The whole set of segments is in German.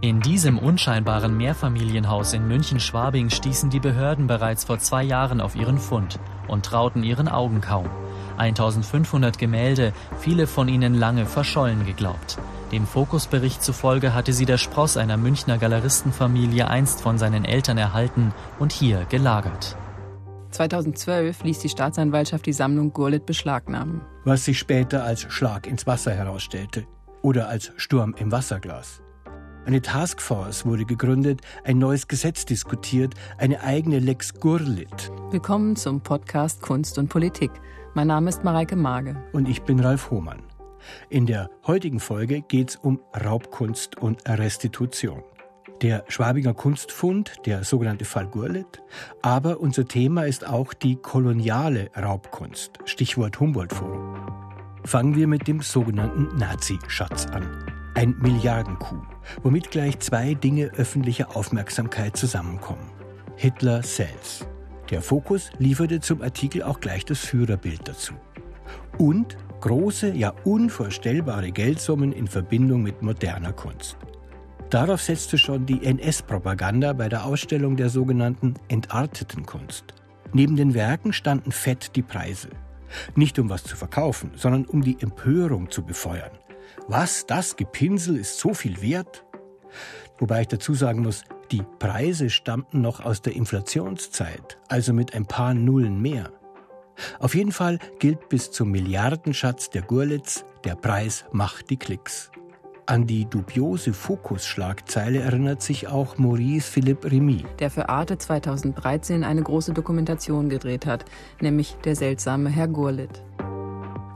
In diesem unscheinbaren Mehrfamilienhaus in München-Schwabing stießen die Behörden bereits vor zwei Jahren auf ihren Fund und trauten ihren Augen kaum. 1500 Gemälde, viele von ihnen lange verschollen geglaubt. Dem Fokusbericht zufolge hatte sie der Spross einer Münchner Galeristenfamilie einst von seinen Eltern erhalten und hier gelagert. 2012 ließ die Staatsanwaltschaft die Sammlung Gurlitt beschlagnahmen. Was sich später als Schlag ins Wasser herausstellte oder als Sturm im Wasserglas. Eine Taskforce wurde gegründet, ein neues Gesetz diskutiert, eine eigene Lex Gurlit. Willkommen zum Podcast Kunst und Politik. Mein Name ist Mareike Mage. Und ich bin Ralf Hohmann. In der heutigen Folge geht es um Raubkunst und Restitution. Der Schwabinger Kunstfund, der sogenannte Fall Gurlit. Aber unser Thema ist auch die koloniale Raubkunst. Stichwort Humboldt-Forum. Fangen wir mit dem sogenannten Nazi-Schatz an. Ein Milliardenkuh womit gleich zwei Dinge öffentlicher Aufmerksamkeit zusammenkommen. Hitler selbst. Der Fokus lieferte zum Artikel auch gleich das Führerbild dazu. Und große, ja unvorstellbare Geldsummen in Verbindung mit moderner Kunst. Darauf setzte schon die NS-Propaganda bei der Ausstellung der sogenannten entarteten Kunst. Neben den Werken standen fett die Preise. Nicht um was zu verkaufen, sondern um die Empörung zu befeuern. Was, das Gepinsel ist so viel wert? Wobei ich dazu sagen muss, die Preise stammten noch aus der Inflationszeit, also mit ein paar Nullen mehr. Auf jeden Fall gilt bis zum Milliardenschatz der Gurlitz, der Preis macht die Klicks. An die dubiose Fokus-Schlagzeile erinnert sich auch Maurice Philippe Remy. Der für Arte 2013 eine große Dokumentation gedreht hat, nämlich Der seltsame Herr Gurlitt.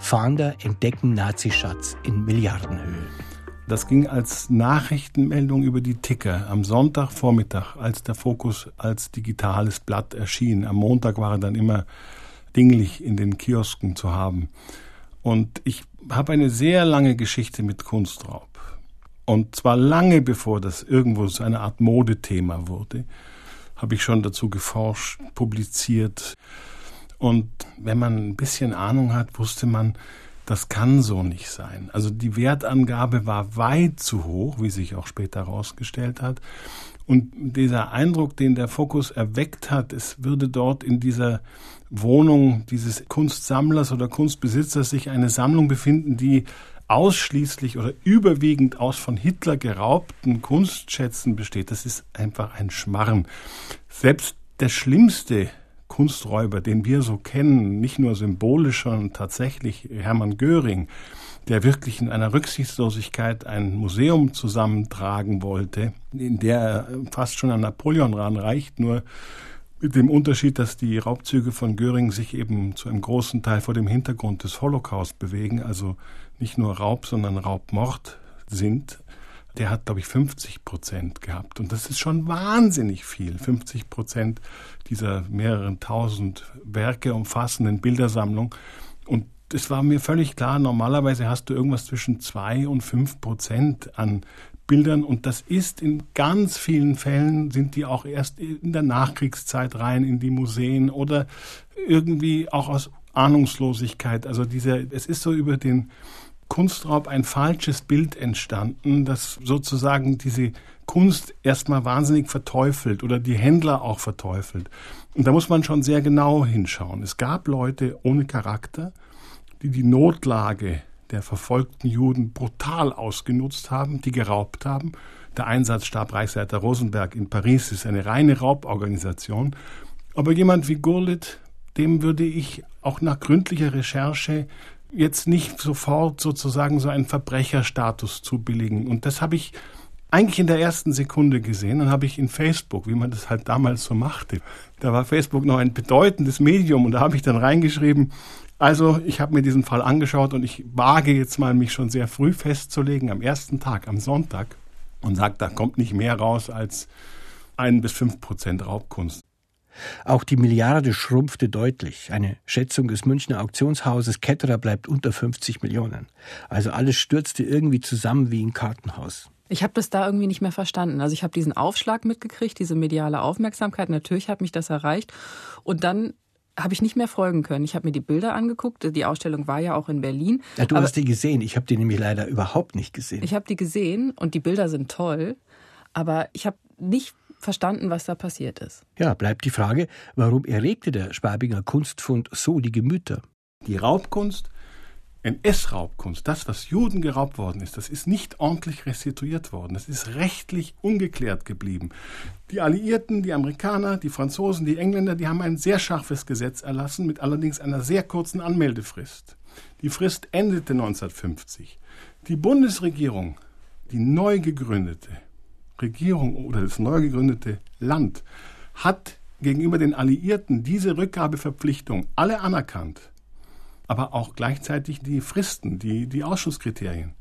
Fahnder entdecken Nazischatz in Milliardenhöhe. Das ging als Nachrichtenmeldung über die Ticker am Sonntagvormittag, als der Fokus als digitales Blatt erschien. Am Montag war er dann immer dinglich in den Kiosken zu haben. Und ich habe eine sehr lange Geschichte mit Kunstraub. Und zwar lange bevor das irgendwo so eine Art Modethema wurde, habe ich schon dazu geforscht, publiziert. Und wenn man ein bisschen Ahnung hat, wusste man, das kann so nicht sein. Also die Wertangabe war weit zu hoch, wie sich auch später herausgestellt hat. Und dieser Eindruck, den der Fokus erweckt hat, es würde dort in dieser Wohnung dieses Kunstsammlers oder Kunstbesitzers sich eine Sammlung befinden, die ausschließlich oder überwiegend aus von Hitler geraubten Kunstschätzen besteht. Das ist einfach ein Schmarren. Selbst der schlimmste Kunsträuber, den wir so kennen, nicht nur symbolisch, sondern tatsächlich Hermann Göring, der wirklich in einer Rücksichtslosigkeit ein Museum zusammentragen wollte, in der er fast schon an Napoleon ranreicht, nur mit dem Unterschied, dass die Raubzüge von Göring sich eben zu einem großen Teil vor dem Hintergrund des Holocaust bewegen, also nicht nur Raub, sondern Raubmord sind der hat, glaube ich, 50 Prozent gehabt. Und das ist schon wahnsinnig viel. 50 Prozent dieser mehreren tausend Werke umfassenden Bildersammlung. Und es war mir völlig klar, normalerweise hast du irgendwas zwischen zwei und fünf Prozent an Bildern. Und das ist in ganz vielen Fällen, sind die auch erst in der Nachkriegszeit rein in die Museen oder irgendwie auch aus Ahnungslosigkeit. Also dieser, es ist so über den Kunstraub ein falsches Bild entstanden, das sozusagen diese Kunst erstmal wahnsinnig verteufelt oder die Händler auch verteufelt. Und da muss man schon sehr genau hinschauen. Es gab Leute ohne Charakter, die die Notlage der verfolgten Juden brutal ausgenutzt haben, die geraubt haben. Der Einsatzstab Reichsleiter Rosenberg in Paris ist eine reine Rauborganisation. Aber jemand wie Gurlitt, dem würde ich auch nach gründlicher Recherche jetzt nicht sofort sozusagen so einen Verbrecherstatus zubilligen. Und das habe ich eigentlich in der ersten Sekunde gesehen. Dann habe ich in Facebook, wie man das halt damals so machte, da war Facebook noch ein bedeutendes Medium und da habe ich dann reingeschrieben, also ich habe mir diesen Fall angeschaut und ich wage jetzt mal, mich schon sehr früh festzulegen, am ersten Tag, am Sonntag, und sage, da kommt nicht mehr raus als ein bis fünf Prozent Raubkunst. Auch die Milliarde schrumpfte deutlich. Eine Schätzung des Münchner Auktionshauses Ketterer bleibt unter 50 Millionen. Also alles stürzte irgendwie zusammen wie ein Kartenhaus. Ich habe das da irgendwie nicht mehr verstanden. Also ich habe diesen Aufschlag mitgekriegt, diese mediale Aufmerksamkeit. Natürlich hat mich das erreicht. Und dann habe ich nicht mehr folgen können. Ich habe mir die Bilder angeguckt. Die Ausstellung war ja auch in Berlin. Ja, du hast die gesehen. Ich habe die nämlich leider überhaupt nicht gesehen. Ich habe die gesehen und die Bilder sind toll. Aber ich habe nicht verstanden, was da passiert ist. Ja, bleibt die Frage, warum erregte der Schwabinger Kunstfund so die Gemüter? Die Raubkunst, NS-Raubkunst, das, was Juden geraubt worden ist, das ist nicht ordentlich restituiert worden. Das ist rechtlich ungeklärt geblieben. Die Alliierten, die Amerikaner, die Franzosen, die Engländer, die haben ein sehr scharfes Gesetz erlassen, mit allerdings einer sehr kurzen Anmeldefrist. Die Frist endete 1950. Die Bundesregierung, die neu gegründete Regierung oder das neu gegründete Land, hat gegenüber den Alliierten diese Rückgabeverpflichtung alle anerkannt aber auch gleichzeitig die Fristen, die, die Ausschusskriterien.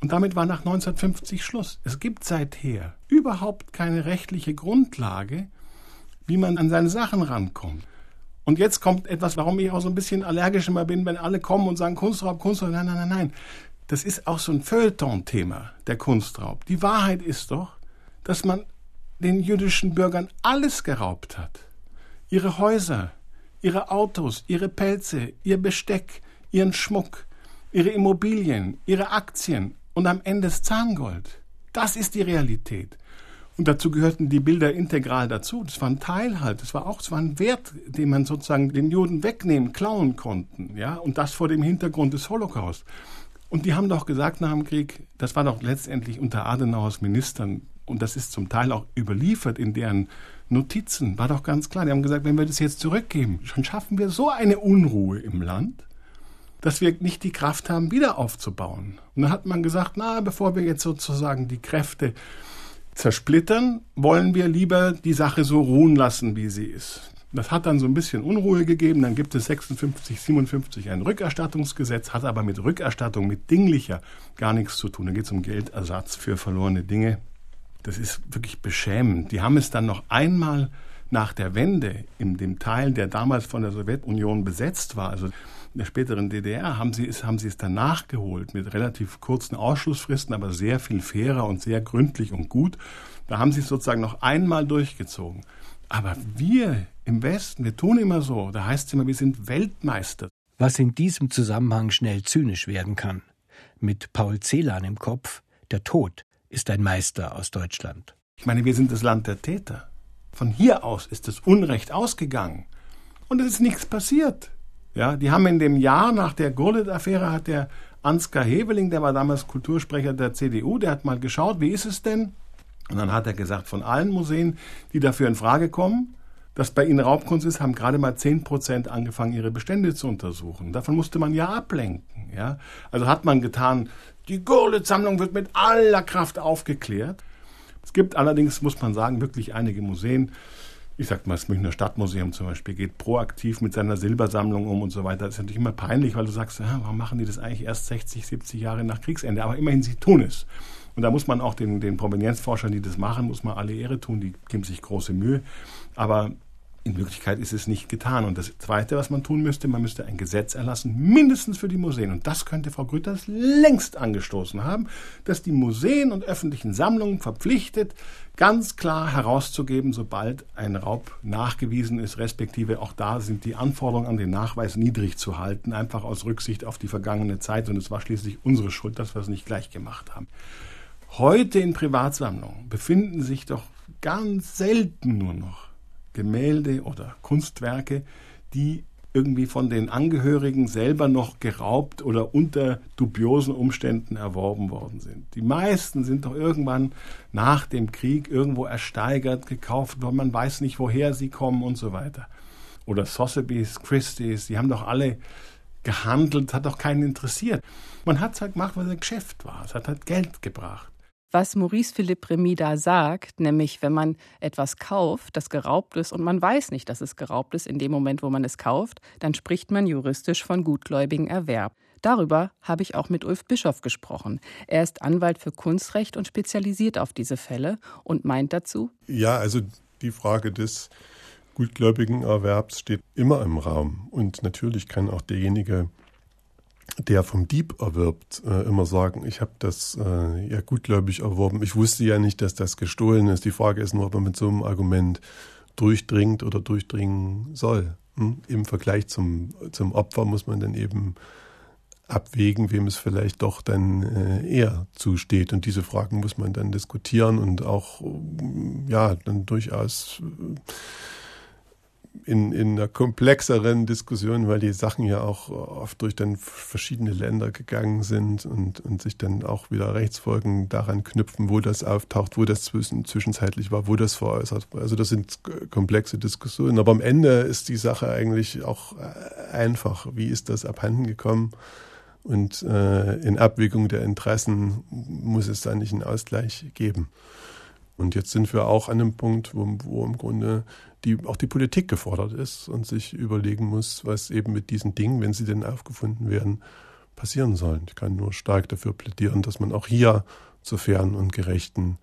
Und damit war nach 1950 Schluss. Es gibt seither überhaupt keine rechtliche Grundlage, wie man an seine Sachen rankommt. Und jetzt kommt etwas, warum ich auch so ein bisschen allergisch immer bin, wenn alle kommen und sagen Kunstraub, Kunstraub. Nein, nein, nein, nein. Das ist auch so ein Feuilleton-Thema, der Kunstraub. Die Wahrheit ist doch, dass man den jüdischen Bürgern alles geraubt hat. Ihre Häuser, ihre Autos, ihre Pelze, ihr Besteck, ihren Schmuck, ihre Immobilien, ihre Aktien und am Ende das Zahngold. Das ist die Realität. Und dazu gehörten die Bilder integral dazu. Das war ein Teil halt. Das war auch, das war ein Wert, den man sozusagen den Juden wegnehmen, klauen konnten. Ja, und das vor dem Hintergrund des Holocaust. Und die haben doch gesagt nach dem Krieg, das war doch letztendlich unter Adenauers Ministern, und das ist zum Teil auch überliefert in deren Notizen, war doch ganz klar. Die haben gesagt, wenn wir das jetzt zurückgeben, dann schaffen wir so eine Unruhe im Land, dass wir nicht die Kraft haben, wieder aufzubauen. Und dann hat man gesagt, na, bevor wir jetzt sozusagen die Kräfte zersplittern, wollen wir lieber die Sache so ruhen lassen, wie sie ist. Das hat dann so ein bisschen Unruhe gegeben. Dann gibt es 56, 57 ein Rückerstattungsgesetz, hat aber mit Rückerstattung, mit dinglicher gar nichts zu tun. Da geht es um Geldersatz für verlorene Dinge. Das ist wirklich beschämend. Die haben es dann noch einmal nach der Wende in dem Teil, der damals von der Sowjetunion besetzt war, also in der späteren DDR, haben sie es, haben sie es dann nachgeholt mit relativ kurzen Ausschlussfristen, aber sehr viel fairer und sehr gründlich und gut. Da haben sie es sozusagen noch einmal durchgezogen. Aber wir im Westen, wir tun immer so. Da heißt es immer, wir sind Weltmeister. Was in diesem Zusammenhang schnell zynisch werden kann. Mit Paul Celan im Kopf, der Tod ist ein Meister aus Deutschland. Ich meine, wir sind das Land der Täter. Von hier aus ist das Unrecht ausgegangen. Und es ist nichts passiert. Ja, die haben in dem Jahr nach der Gurlitt-Affäre hat der Ansgar Heveling, der war damals Kultursprecher der CDU, der hat mal geschaut, wie ist es denn? Und dann hat er gesagt, von allen Museen, die dafür in Frage kommen, dass bei ihnen Raubkunst ist, haben gerade mal 10 Prozent angefangen, ihre Bestände zu untersuchen. Davon musste man ja ablenken. Ja? Also hat man getan, die Gurlitt-Sammlung wird mit aller Kraft aufgeklärt. Es gibt allerdings, muss man sagen, wirklich einige Museen. Ich sag mal, das Münchner Stadtmuseum zum Beispiel geht proaktiv mit seiner Silbersammlung um und so weiter. Das ist natürlich immer peinlich, weil du sagst, ja, warum machen die das eigentlich erst 60, 70 Jahre nach Kriegsende? Aber immerhin, sie tun es. Und da muss man auch den, den Provenienzforschern, die das machen, muss man alle Ehre tun. Die geben sich große Mühe. Aber in Wirklichkeit ist es nicht getan. Und das Zweite, was man tun müsste, man müsste ein Gesetz erlassen, mindestens für die Museen. Und das könnte Frau Grütters längst angestoßen haben, dass die Museen und öffentlichen Sammlungen verpflichtet, ganz klar herauszugeben, sobald ein Raub nachgewiesen ist, respektive auch da sind die Anforderungen an den Nachweis niedrig zu halten, einfach aus Rücksicht auf die vergangene Zeit. Und es war schließlich unsere Schuld, dass wir es nicht gleich gemacht haben. Heute in Privatsammlungen befinden sich doch ganz selten nur noch Gemälde oder Kunstwerke, die irgendwie von den Angehörigen selber noch geraubt oder unter dubiosen Umständen erworben worden sind. Die meisten sind doch irgendwann nach dem Krieg irgendwo ersteigert, gekauft worden, man weiß nicht, woher sie kommen und so weiter. Oder Sotheby's, Christie's, die haben doch alle gehandelt, hat doch keinen interessiert. Man hat es halt gemacht, weil es ein Geschäft war. Es hat halt Geld gebracht was Maurice Philippe Remy da sagt, nämlich wenn man etwas kauft, das geraubt ist und man weiß nicht, dass es geraubt ist in dem Moment, wo man es kauft, dann spricht man juristisch von gutgläubigen Erwerb. Darüber habe ich auch mit Ulf Bischoff gesprochen. Er ist Anwalt für Kunstrecht und spezialisiert auf diese Fälle und meint dazu: Ja, also die Frage des gutgläubigen Erwerbs steht immer im Raum. Und natürlich kann auch derjenige, der vom Dieb erwirbt, äh, immer sagen, ich habe das äh, ja gutgläubig erworben. Ich wusste ja nicht, dass das gestohlen ist. Die Frage ist nur, ob man mit so einem Argument durchdringt oder durchdringen soll. Hm? Im Vergleich zum, zum Opfer muss man dann eben abwägen, wem es vielleicht doch dann äh, eher zusteht. Und diese Fragen muss man dann diskutieren und auch ja dann durchaus in, in einer komplexeren Diskussion, weil die Sachen ja auch oft durch dann verschiedene Länder gegangen sind und, und sich dann auch wieder Rechtsfolgen daran knüpfen, wo das auftaucht, wo das zwischen, zwischenzeitlich war, wo das veräußert war. Also das sind komplexe Diskussionen. Aber am Ende ist die Sache eigentlich auch äh, einfach. Wie ist das abhanden gekommen? Und äh, in Abwägung der Interessen muss es da nicht einen Ausgleich geben. Und jetzt sind wir auch an einem Punkt, wo, wo im Grunde die, auch die Politik gefordert ist und sich überlegen muss, was eben mit diesen Dingen, wenn sie denn aufgefunden werden, passieren sollen. Ich kann nur stark dafür plädieren, dass man auch hier zu fairen und gerechten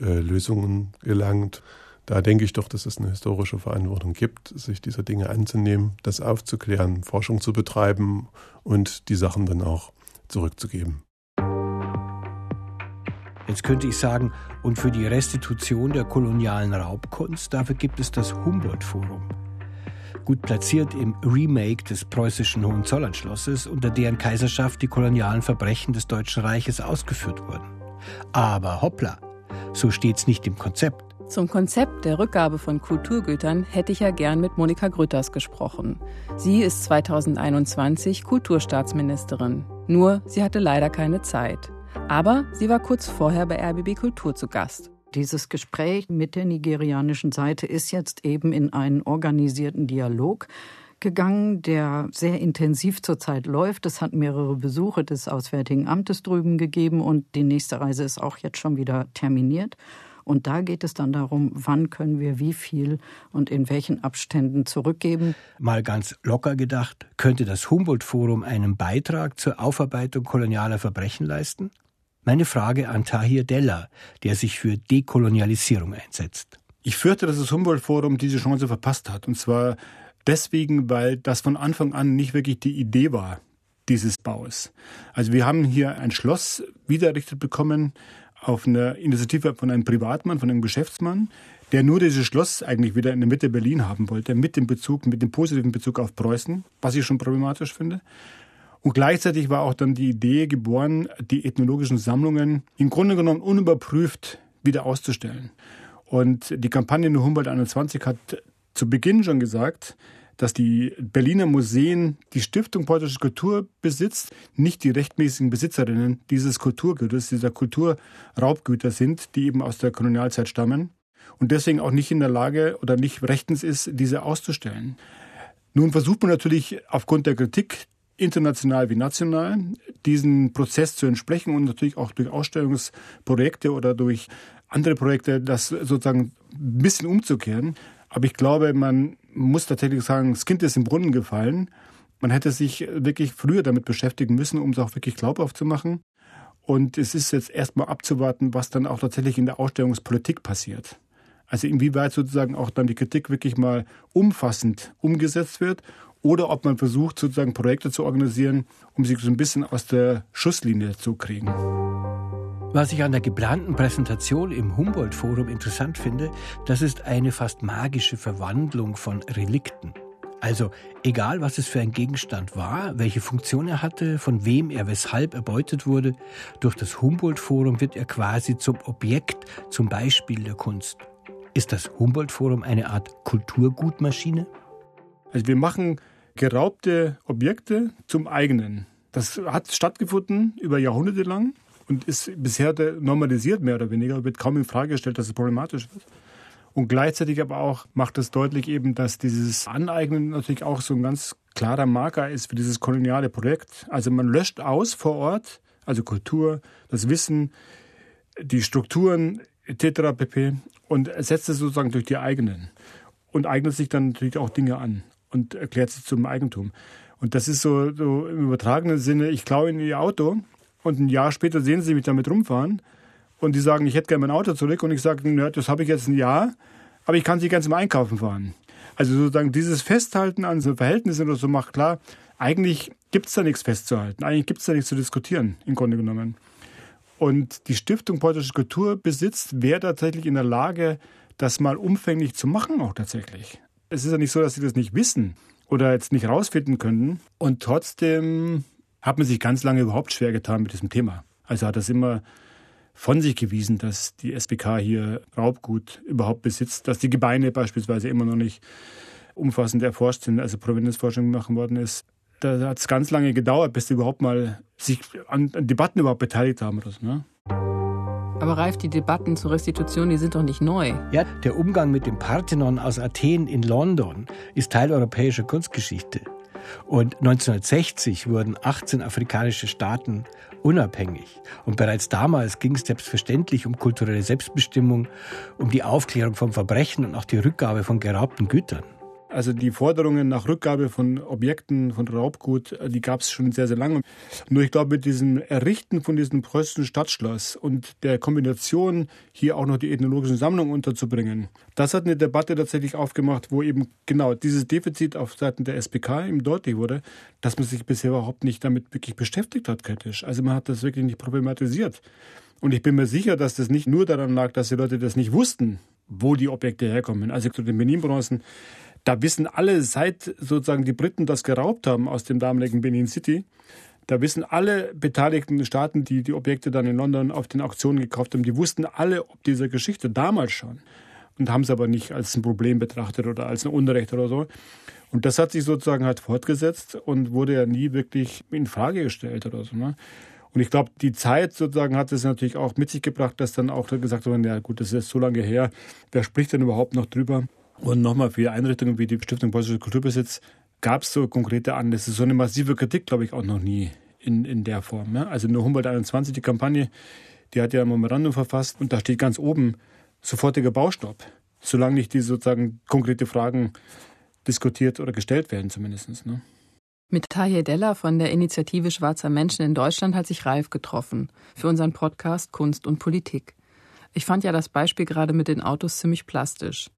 äh, Lösungen gelangt. Da denke ich doch, dass es eine historische Verantwortung gibt, sich dieser Dinge anzunehmen, das aufzuklären, Forschung zu betreiben und die Sachen dann auch zurückzugeben. Jetzt könnte ich sagen, und für die Restitution der kolonialen Raubkunst, dafür gibt es das Humboldt-Forum. Gut platziert im Remake des preußischen Hohenzollernschlosses, unter deren Kaiserschaft die kolonialen Verbrechen des Deutschen Reiches ausgeführt wurden. Aber hoppla, so steht's nicht im Konzept. Zum Konzept der Rückgabe von Kulturgütern hätte ich ja gern mit Monika Grütters gesprochen. Sie ist 2021 Kulturstaatsministerin. Nur sie hatte leider keine Zeit. Aber sie war kurz vorher bei RBB Kultur zu Gast. Dieses Gespräch mit der nigerianischen Seite ist jetzt eben in einen organisierten Dialog gegangen, der sehr intensiv zurzeit läuft. Es hat mehrere Besuche des Auswärtigen Amtes drüben gegeben und die nächste Reise ist auch jetzt schon wieder terminiert. Und da geht es dann darum, wann können wir wie viel und in welchen Abständen zurückgeben. Mal ganz locker gedacht, könnte das Humboldt-Forum einen Beitrag zur Aufarbeitung kolonialer Verbrechen leisten? Meine Frage an Tahir Della, der sich für Dekolonialisierung einsetzt. Ich fürchte, dass das Humboldt-Forum diese Chance verpasst hat. Und zwar deswegen, weil das von Anfang an nicht wirklich die Idee war dieses Baus. Also wir haben hier ein Schloss wiedererrichtet bekommen auf eine Initiative von einem Privatmann, von einem Geschäftsmann, der nur dieses Schloss eigentlich wieder in der Mitte Berlin haben wollte, mit dem Bezug, mit dem positiven Bezug auf Preußen, was ich schon problematisch finde. Und gleichzeitig war auch dann die Idee geboren, die ethnologischen Sammlungen im Grunde genommen unüberprüft wieder auszustellen. Und die Kampagne Nur Humboldt 21 hat zu Beginn schon gesagt, dass die Berliner Museen die Stiftung Preußische Kultur besitzt, nicht die rechtmäßigen Besitzerinnen dieses Kulturgüters, dieser Kulturraubgüter sind, die eben aus der Kolonialzeit stammen und deswegen auch nicht in der Lage oder nicht rechtens ist, diese auszustellen. Nun versucht man natürlich aufgrund der Kritik international wie national, diesen Prozess zu entsprechen und natürlich auch durch Ausstellungsprojekte oder durch andere Projekte das sozusagen ein bisschen umzukehren. Aber ich glaube, man muss tatsächlich sagen, das Kind ist im Brunnen gefallen. Man hätte sich wirklich früher damit beschäftigen müssen, um es auch wirklich glaubhaft zu machen. Und es ist jetzt erstmal abzuwarten, was dann auch tatsächlich in der Ausstellungspolitik passiert. Also inwieweit sozusagen auch dann die Kritik wirklich mal umfassend umgesetzt wird oder ob man versucht, sozusagen Projekte zu organisieren, um sich so ein bisschen aus der Schusslinie zu kriegen. Was ich an der geplanten Präsentation im Humboldt-Forum interessant finde, das ist eine fast magische Verwandlung von Relikten. Also egal, was es für ein Gegenstand war, welche Funktion er hatte, von wem er weshalb erbeutet wurde, durch das Humboldt-Forum wird er quasi zum Objekt, zum Beispiel der Kunst. Ist das Humboldt-Forum eine Art Kulturgutmaschine? Also wir machen geraubte Objekte zum eigenen. Das hat stattgefunden über Jahrhunderte lang und ist bisher normalisiert, mehr oder weniger, wird kaum in Frage gestellt, dass es problematisch wird. Und gleichzeitig aber auch macht es deutlich eben, dass dieses Aneignen natürlich auch so ein ganz klarer Marker ist für dieses koloniale Projekt. Also man löscht aus vor Ort, also Kultur, das Wissen, die Strukturen etc. pp. und setzt es sozusagen durch die eigenen und eignet sich dann natürlich auch Dinge an und erklärt sich zum Eigentum. Und das ist so, so im übertragenen Sinne, ich klaue Ihnen Ihr Auto und ein Jahr später sehen Sie mich damit rumfahren und die sagen, ich hätte gerne mein Auto zurück und ich sage, das habe ich jetzt ein Jahr, aber ich kann Sie ganz zum Einkaufen fahren. Also sozusagen dieses Festhalten an so Verhältnissen oder so macht klar, eigentlich gibt es da nichts festzuhalten, eigentlich gibt es da nichts zu diskutieren, im Grunde genommen. Und die Stiftung Preußische Kultur besitzt, wäre tatsächlich in der Lage, das mal umfänglich zu machen, auch tatsächlich es ist ja nicht so, dass sie das nicht wissen oder jetzt nicht rausfinden können. Und trotzdem hat man sich ganz lange überhaupt schwer getan mit diesem Thema. Also hat das immer von sich gewiesen, dass die SBK hier Raubgut überhaupt besitzt, dass die Gebeine beispielsweise immer noch nicht umfassend erforscht sind, also Provenienzforschung machen worden ist. Da hat es ganz lange gedauert, bis die überhaupt mal sich an, an Debatten überhaupt beteiligt haben oder so. Ne? Aber Ralf, die Debatten zur Restitution, die sind doch nicht neu. Ja, der Umgang mit dem Parthenon aus Athen in London ist Teil europäischer Kunstgeschichte. Und 1960 wurden 18 afrikanische Staaten unabhängig. Und bereits damals ging es selbstverständlich um kulturelle Selbstbestimmung, um die Aufklärung von Verbrechen und auch die Rückgabe von geraubten Gütern. Also die Forderungen nach Rückgabe von Objekten, von Raubgut, äh, die gab es schon sehr, sehr lange. Nur ich glaube, mit diesem Errichten von diesem preußischen Stadtschloss und der Kombination, hier auch noch die ethnologischen Sammlungen unterzubringen, das hat eine Debatte tatsächlich aufgemacht, wo eben genau dieses Defizit auf Seiten der SPK eben deutlich wurde, dass man sich bisher überhaupt nicht damit wirklich beschäftigt hat, kritisch. Also man hat das wirklich nicht problematisiert. Und ich bin mir sicher, dass das nicht nur daran lag, dass die Leute das nicht wussten, wo die Objekte herkommen. Also zu den Benin-Bronzen da wissen alle, seit sozusagen die Briten das geraubt haben aus dem damaligen Benin City, da wissen alle beteiligten Staaten, die die Objekte dann in London auf den Auktionen gekauft haben, die wussten alle ob dieser Geschichte damals schon und haben es aber nicht als ein Problem betrachtet oder als ein Unrecht oder so. Und das hat sich sozusagen halt fortgesetzt und wurde ja nie wirklich in Frage gestellt oder so. Ne? Und ich glaube, die Zeit sozusagen hat es natürlich auch mit sich gebracht, dass dann auch gesagt wurde, ja gut, das ist so lange her, wer spricht denn überhaupt noch drüber? Und nochmal für Einrichtungen wie die Stiftung Preußischer Kulturbesitz gab es so konkrete Anlässe. So eine massive Kritik, glaube ich, auch noch nie in, in der Form. Ja? Also nur Humboldt 21, die Kampagne, die hat ja ein Memorandum verfasst und da steht ganz oben sofortiger Baustopp, solange nicht diese sozusagen konkrete Fragen diskutiert oder gestellt werden zumindest. Ne? Mit Tahir Della von der Initiative Schwarzer Menschen in Deutschland hat sich Ralf getroffen für unseren Podcast Kunst und Politik. Ich fand ja das Beispiel gerade mit den Autos ziemlich plastisch.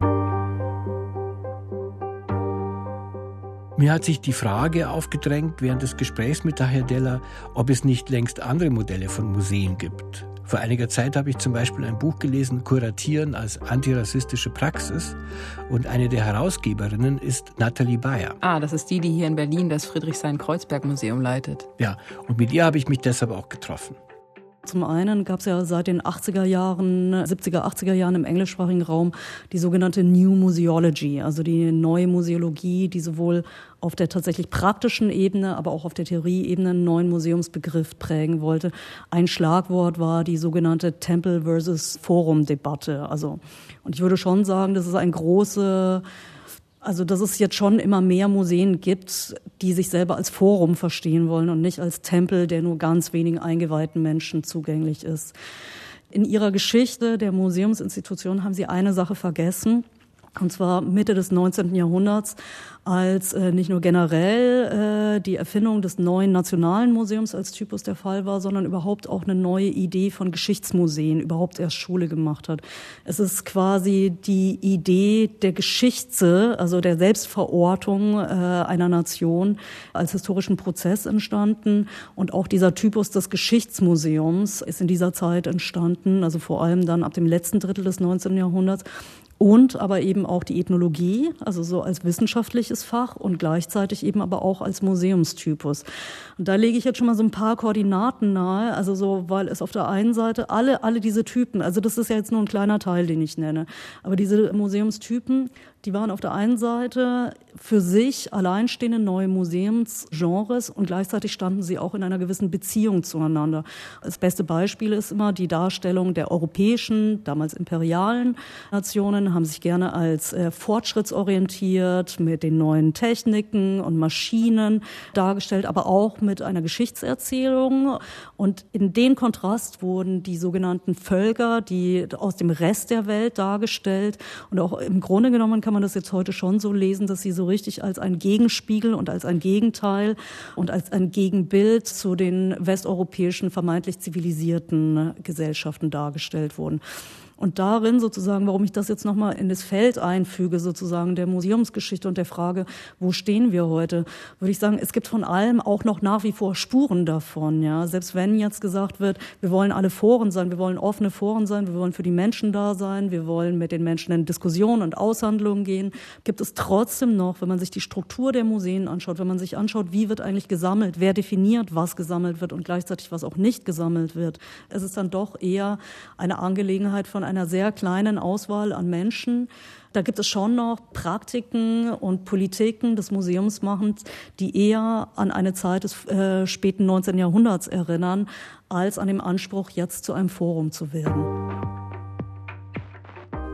Mir hat sich die Frage aufgedrängt während des Gesprächs mit Tahir Della, ob es nicht längst andere Modelle von Museen gibt. Vor einiger Zeit habe ich zum Beispiel ein Buch gelesen, Kuratieren als antirassistische Praxis. Und eine der Herausgeberinnen ist Nathalie Bayer. Ah, das ist die, die hier in Berlin das Friedrichshain-Kreuzberg-Museum leitet. Ja, und mit ihr habe ich mich deshalb auch getroffen. Zum einen gab es ja seit den 80er Jahren, 70er, 80er Jahren im englischsprachigen Raum die sogenannte New Museology, also die neue Museologie, die sowohl auf der tatsächlich praktischen Ebene, aber auch auf der Theorieebene einen neuen Museumsbegriff prägen wollte. Ein Schlagwort war die sogenannte Temple versus Forum Debatte. Also, und ich würde schon sagen, das ist ein große also, dass es jetzt schon immer mehr Museen gibt, die sich selber als Forum verstehen wollen und nicht als Tempel, der nur ganz wenigen eingeweihten Menschen zugänglich ist. In ihrer Geschichte der Museumsinstitution haben sie eine Sache vergessen. Und zwar Mitte des 19. Jahrhunderts, als äh, nicht nur generell äh, die Erfindung des neuen Nationalen Museums als Typus der Fall war, sondern überhaupt auch eine neue Idee von Geschichtsmuseen überhaupt erst Schule gemacht hat. Es ist quasi die Idee der Geschichte, also der Selbstverortung äh, einer Nation als historischen Prozess entstanden. Und auch dieser Typus des Geschichtsmuseums ist in dieser Zeit entstanden, also vor allem dann ab dem letzten Drittel des 19. Jahrhunderts und aber eben auch die Ethnologie, also so als wissenschaftliches Fach und gleichzeitig eben aber auch als Museumstypus. Und da lege ich jetzt schon mal so ein paar Koordinaten nahe, also so, weil es auf der einen Seite alle, alle diese Typen, also das ist ja jetzt nur ein kleiner Teil, den ich nenne, aber diese Museumstypen, die waren auf der einen Seite für sich alleinstehende neue Museumsgenres und gleichzeitig standen sie auch in einer gewissen Beziehung zueinander. Das beste Beispiel ist immer die Darstellung der europäischen, damals imperialen Nationen, haben sich gerne als äh, fortschrittsorientiert mit den neuen Techniken und Maschinen dargestellt, aber auch mit einer Geschichtserzählung. Und in den Kontrast wurden die sogenannten Völker, die aus dem Rest der Welt dargestellt und auch im Grunde genommen kann man das jetzt heute schon so lesen, dass sie so richtig als ein Gegenspiegel und als ein Gegenteil und als ein Gegenbild zu den westeuropäischen vermeintlich zivilisierten Gesellschaften dargestellt wurden. Und darin sozusagen, warum ich das jetzt nochmal in das Feld einfüge, sozusagen der Museumsgeschichte und der Frage, wo stehen wir heute, würde ich sagen, es gibt von allem auch noch nach wie vor Spuren davon. Ja, selbst wenn jetzt gesagt wird, wir wollen alle Foren sein, wir wollen offene Foren sein, wir wollen für die Menschen da sein, wir wollen mit den Menschen in Diskussionen und Aushandlungen gehen, gibt es trotzdem noch, wenn man sich die Struktur der Museen anschaut, wenn man sich anschaut, wie wird eigentlich gesammelt, wer definiert, was gesammelt wird und gleichzeitig was auch nicht gesammelt wird. Es ist dann doch eher eine Angelegenheit von einer sehr kleinen Auswahl an Menschen. Da gibt es schon noch Praktiken und Politiken des Museumsmachens, die eher an eine Zeit des äh, späten 19. Jahrhunderts erinnern, als an den Anspruch, jetzt zu einem Forum zu werden.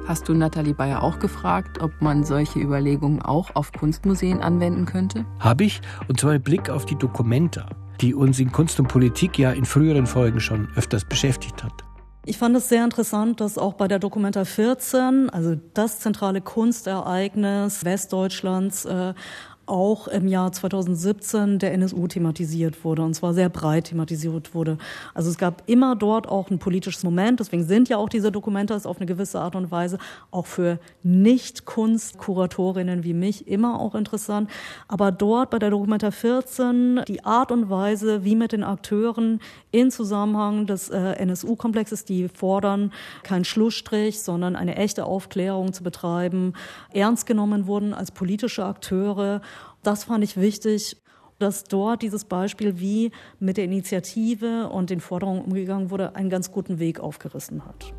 Hast du Nathalie Bayer auch gefragt, ob man solche Überlegungen auch auf Kunstmuseen anwenden könnte? Habe ich, und zwar mit Blick auf die Dokumenta, die uns in Kunst und Politik ja in früheren Folgen schon öfters beschäftigt hat. Ich fand es sehr interessant, dass auch bei der Dokumenta 14, also das zentrale Kunstereignis Westdeutschlands, äh, auch im Jahr 2017 der NSU thematisiert wurde und zwar sehr breit thematisiert wurde. Also es gab immer dort auch ein politisches Moment, deswegen sind ja auch diese Dokumente auf eine gewisse Art und Weise auch für Nicht-Kunstkuratorinnen wie mich immer auch interessant. Aber dort bei der Dokumenta 14 die Art und Weise, wie mit den Akteuren in Zusammenhang des äh, NSU-Komplexes, die fordern, kein Schlussstrich, sondern eine echte Aufklärung zu betreiben, ernst genommen wurden als politische Akteure das fand ich wichtig, dass dort dieses Beispiel, wie mit der Initiative und den Forderungen umgegangen wurde, einen ganz guten Weg aufgerissen hat.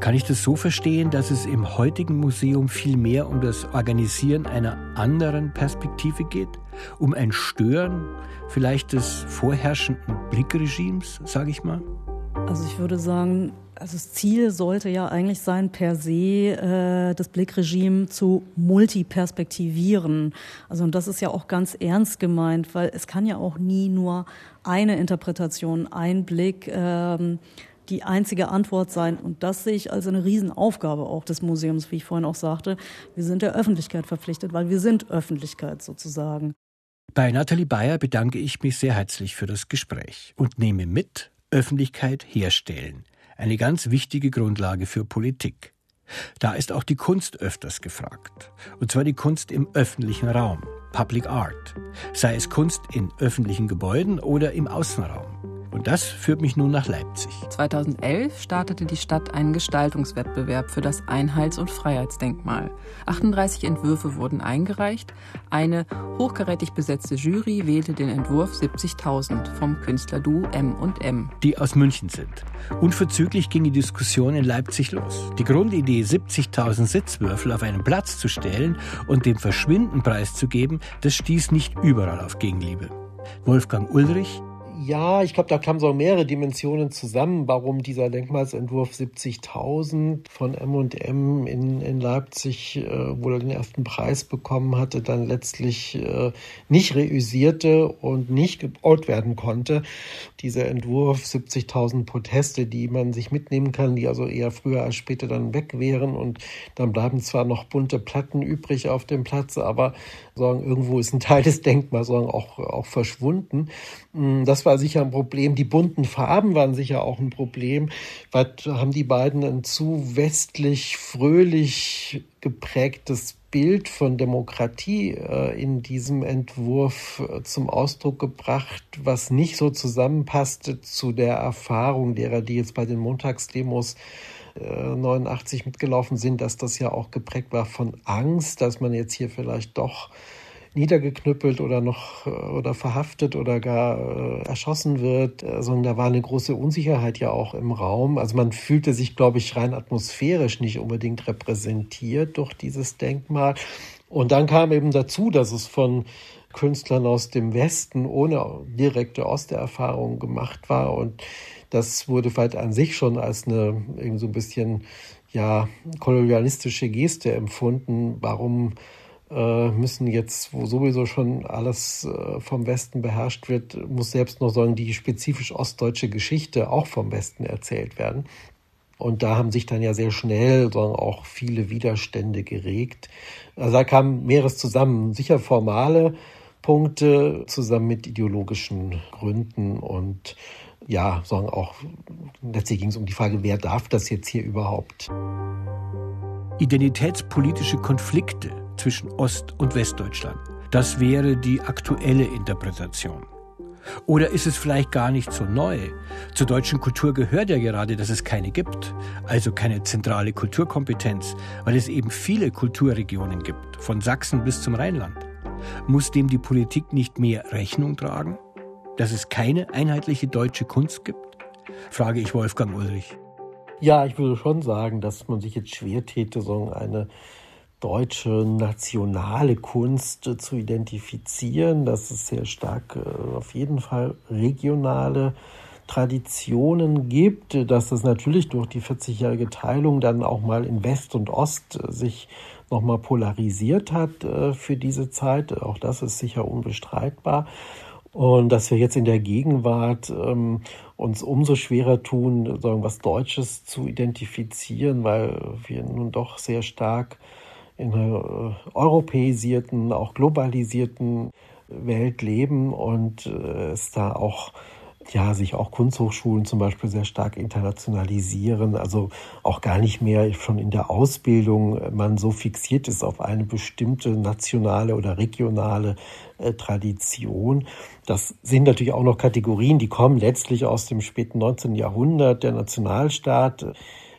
Kann ich das so verstehen, dass es im heutigen Museum viel mehr um das Organisieren einer anderen Perspektive geht? Um ein Stören vielleicht des vorherrschenden Blickregimes, sage ich mal? Also ich würde sagen, also das Ziel sollte ja eigentlich sein, per se äh, das Blickregime zu multiperspektivieren. Also und das ist ja auch ganz ernst gemeint, weil es kann ja auch nie nur eine Interpretation, ein Blick ähm, die einzige Antwort sein. Und das sehe ich als eine Riesenaufgabe auch des Museums, wie ich vorhin auch sagte. Wir sind der Öffentlichkeit verpflichtet, weil wir sind Öffentlichkeit sozusagen. Bei Nathalie Bayer bedanke ich mich sehr herzlich für das Gespräch und nehme mit, Öffentlichkeit herstellen eine ganz wichtige Grundlage für Politik. Da ist auch die Kunst öfters gefragt. Und zwar die Kunst im öffentlichen Raum, Public Art, sei es Kunst in öffentlichen Gebäuden oder im Außenraum. Und das führt mich nun nach Leipzig. 2011 startete die Stadt einen Gestaltungswettbewerb für das Einheits- und Freiheitsdenkmal. 38 Entwürfe wurden eingereicht. Eine hochkarätig besetzte Jury wählte den Entwurf 70.000 vom Künstlerduo M&M. Die aus München sind. Unverzüglich ging die Diskussion in Leipzig los. Die Grundidee, 70.000 Sitzwürfel auf einen Platz zu stellen und dem Verschwinden preiszugeben, das stieß nicht überall auf Gegenliebe. Wolfgang Ulrich, ja, ich glaube, da kamen so mehrere Dimensionen zusammen, warum dieser Denkmalsentwurf 70.000 von M&M in, in Leipzig, äh, wo er den ersten Preis bekommen hatte, dann letztlich äh, nicht reüsierte und nicht gebaut werden konnte. Dieser Entwurf 70.000 Proteste, die man sich mitnehmen kann, die also eher früher als später dann weg wären und dann bleiben zwar noch bunte Platten übrig auf dem Platz, aber sagen, irgendwo ist ein Teil des Denkmals sagen, auch, auch verschwunden. Mm, das war sicher ein Problem. Die bunten Farben waren sicher auch ein Problem, weil haben die beiden ein zu westlich, fröhlich geprägtes Bild von Demokratie äh, in diesem Entwurf äh, zum Ausdruck gebracht, was nicht so zusammenpasste zu der Erfahrung derer, die jetzt bei den Montagsdemos 89 äh, mitgelaufen sind, dass das ja auch geprägt war von Angst, dass man jetzt hier vielleicht doch niedergeknüppelt oder noch äh, oder verhaftet oder gar äh, erschossen wird, sondern da war eine große Unsicherheit ja auch im Raum. Also man fühlte sich, glaube ich, rein atmosphärisch nicht unbedingt repräsentiert durch dieses Denkmal. Und dann kam eben dazu, dass es von Künstlern aus dem Westen ohne direkte Osterfahrung gemacht war und das wurde vielleicht an sich schon als eine irgendwie so ein bisschen ja kolonialistische Geste empfunden. Warum äh, müssen jetzt, wo sowieso schon alles äh, vom Westen beherrscht wird, muss selbst noch sagen, die spezifisch ostdeutsche Geschichte auch vom Westen erzählt werden. Und da haben sich dann ja sehr schnell sondern auch viele Widerstände geregt. Also da kam mehres zusammen. Sicher formale Punkte zusammen mit ideologischen Gründen und ja, sagen auch, letztlich ging es um die Frage, wer darf das jetzt hier überhaupt? Identitätspolitische Konflikte zwischen Ost- und Westdeutschland. Das wäre die aktuelle Interpretation. Oder ist es vielleicht gar nicht so neu? Zur deutschen Kultur gehört ja gerade, dass es keine gibt, also keine zentrale Kulturkompetenz, weil es eben viele Kulturregionen gibt, von Sachsen bis zum Rheinland. Muss dem die Politik nicht mehr Rechnung tragen? Dass es keine einheitliche deutsche Kunst gibt? Frage ich Wolfgang Ulrich. Ja, ich würde schon sagen, dass man sich jetzt schwer täte, so eine deutsche nationale Kunst äh, zu identifizieren, dass es sehr stark äh, auf jeden Fall regionale Traditionen gibt, dass es natürlich durch die 40-jährige Teilung dann auch mal in West und Ost äh, sich nochmal polarisiert hat für diese Zeit. Auch das ist sicher unbestreitbar. Und dass wir jetzt in der Gegenwart ähm, uns umso schwerer tun, sagen, was Deutsches zu identifizieren, weil wir nun doch sehr stark in einer äh, europäisierten, auch globalisierten Welt leben und äh, es da auch ja, sich auch Kunsthochschulen zum Beispiel sehr stark internationalisieren, also auch gar nicht mehr schon in der Ausbildung man so fixiert ist auf eine bestimmte nationale oder regionale äh, Tradition. Das sind natürlich auch noch Kategorien, die kommen letztlich aus dem späten 19. Jahrhundert. Der Nationalstaat,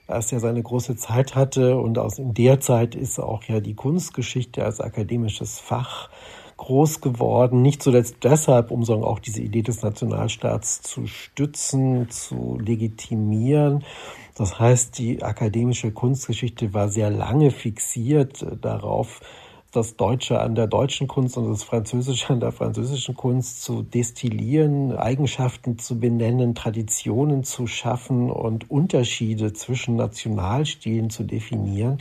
als er seine große Zeit hatte und aus in der Zeit ist auch ja die Kunstgeschichte als akademisches Fach groß geworden, nicht zuletzt deshalb, um so auch diese Idee des Nationalstaats zu stützen, zu legitimieren. Das heißt, die akademische Kunstgeschichte war sehr lange fixiert darauf, das Deutsche an der deutschen Kunst und das Französische an der französischen Kunst zu destillieren, Eigenschaften zu benennen, Traditionen zu schaffen und Unterschiede zwischen Nationalstilen zu definieren.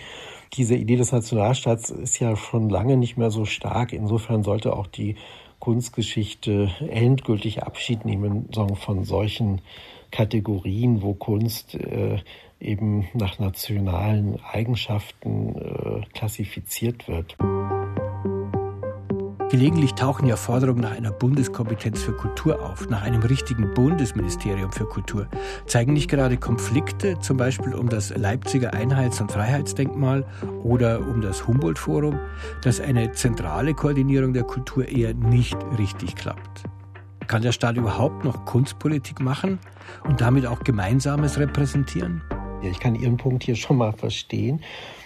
Diese Idee des Nationalstaats ist ja schon lange nicht mehr so stark. Insofern sollte auch die Kunstgeschichte endgültig Abschied nehmen von solchen Kategorien, wo Kunst äh, eben nach nationalen Eigenschaften äh, klassifiziert wird. Gelegentlich tauchen ja Forderungen nach einer Bundeskompetenz für Kultur auf, nach einem richtigen Bundesministerium für Kultur. Zeigen nicht gerade Konflikte, zum Beispiel um das Leipziger Einheits- und Freiheitsdenkmal oder um das Humboldt-Forum, dass eine zentrale Koordinierung der Kultur eher nicht richtig klappt? Kann der Staat überhaupt noch Kunstpolitik machen und damit auch Gemeinsames repräsentieren? Ich kann Ihren Punkt hier schon mal verstehen.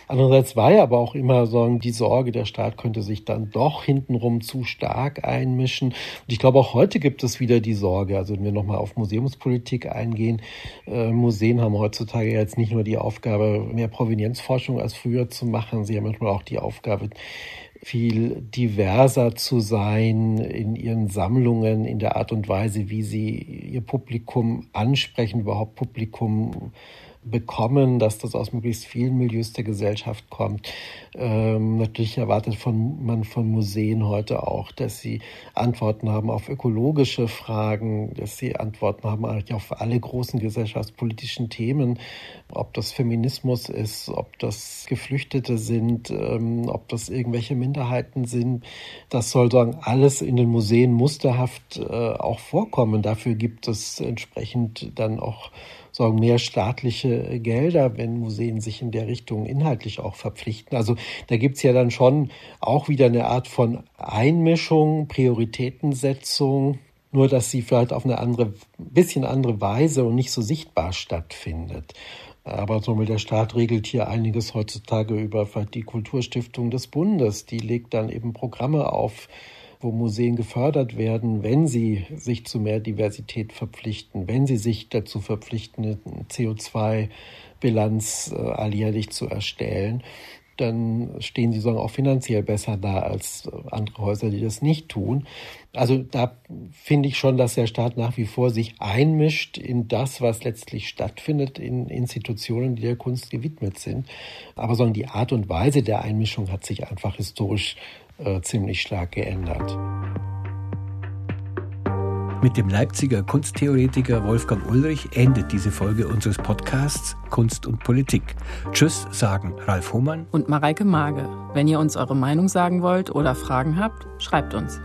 Andererseits war ja aber auch immer so die Sorge, der Staat könnte sich dann doch hintenrum zu stark einmischen. Und ich glaube, auch heute gibt es wieder die Sorge, also wenn wir nochmal auf Museumspolitik eingehen, äh, Museen haben heutzutage jetzt nicht nur die Aufgabe, mehr Provenienzforschung als früher zu machen, sie haben manchmal auch die Aufgabe, viel diverser zu sein in ihren Sammlungen, in der Art und Weise, wie sie ihr Publikum ansprechen, überhaupt Publikum bekommen, dass das aus möglichst vielen Milieus der Gesellschaft kommt. Ähm, natürlich erwartet von, man von Museen heute auch, dass sie Antworten haben auf ökologische Fragen, dass sie Antworten haben auf alle großen gesellschaftspolitischen Themen, ob das Feminismus ist, ob das Geflüchtete sind, ähm, ob das irgendwelche Minderheiten sind. Das soll sagen, alles in den Museen musterhaft äh, auch vorkommen. Dafür gibt es entsprechend dann auch sagen, mehr staatliche Gelder, wenn Museen sich in der Richtung inhaltlich auch verpflichten. Also da gibt's ja dann schon auch wieder eine Art von Einmischung, Prioritätensetzung, nur dass sie vielleicht auf eine andere, bisschen andere Weise und nicht so sichtbar stattfindet. Aber zum Beispiel der Staat regelt hier einiges heutzutage über die Kulturstiftung des Bundes. Die legt dann eben Programme auf, wo Museen gefördert werden, wenn sie sich zu mehr Diversität verpflichten, wenn sie sich dazu verpflichten, eine CO2-Bilanz äh, alljährlich zu erstellen, dann stehen sie sagen, auch finanziell besser da als andere Häuser, die das nicht tun. Also da finde ich schon, dass der Staat nach wie vor sich einmischt in das, was letztlich stattfindet in Institutionen, die der Kunst gewidmet sind. Aber sondern die Art und Weise der Einmischung hat sich einfach historisch äh, ziemlich stark geändert. Mit dem Leipziger Kunsttheoretiker Wolfgang Ulrich endet diese Folge unseres Podcasts Kunst und Politik. Tschüss sagen Ralf Hohmann und Mareike Mage. Wenn ihr uns eure Meinung sagen wollt oder Fragen habt, schreibt uns.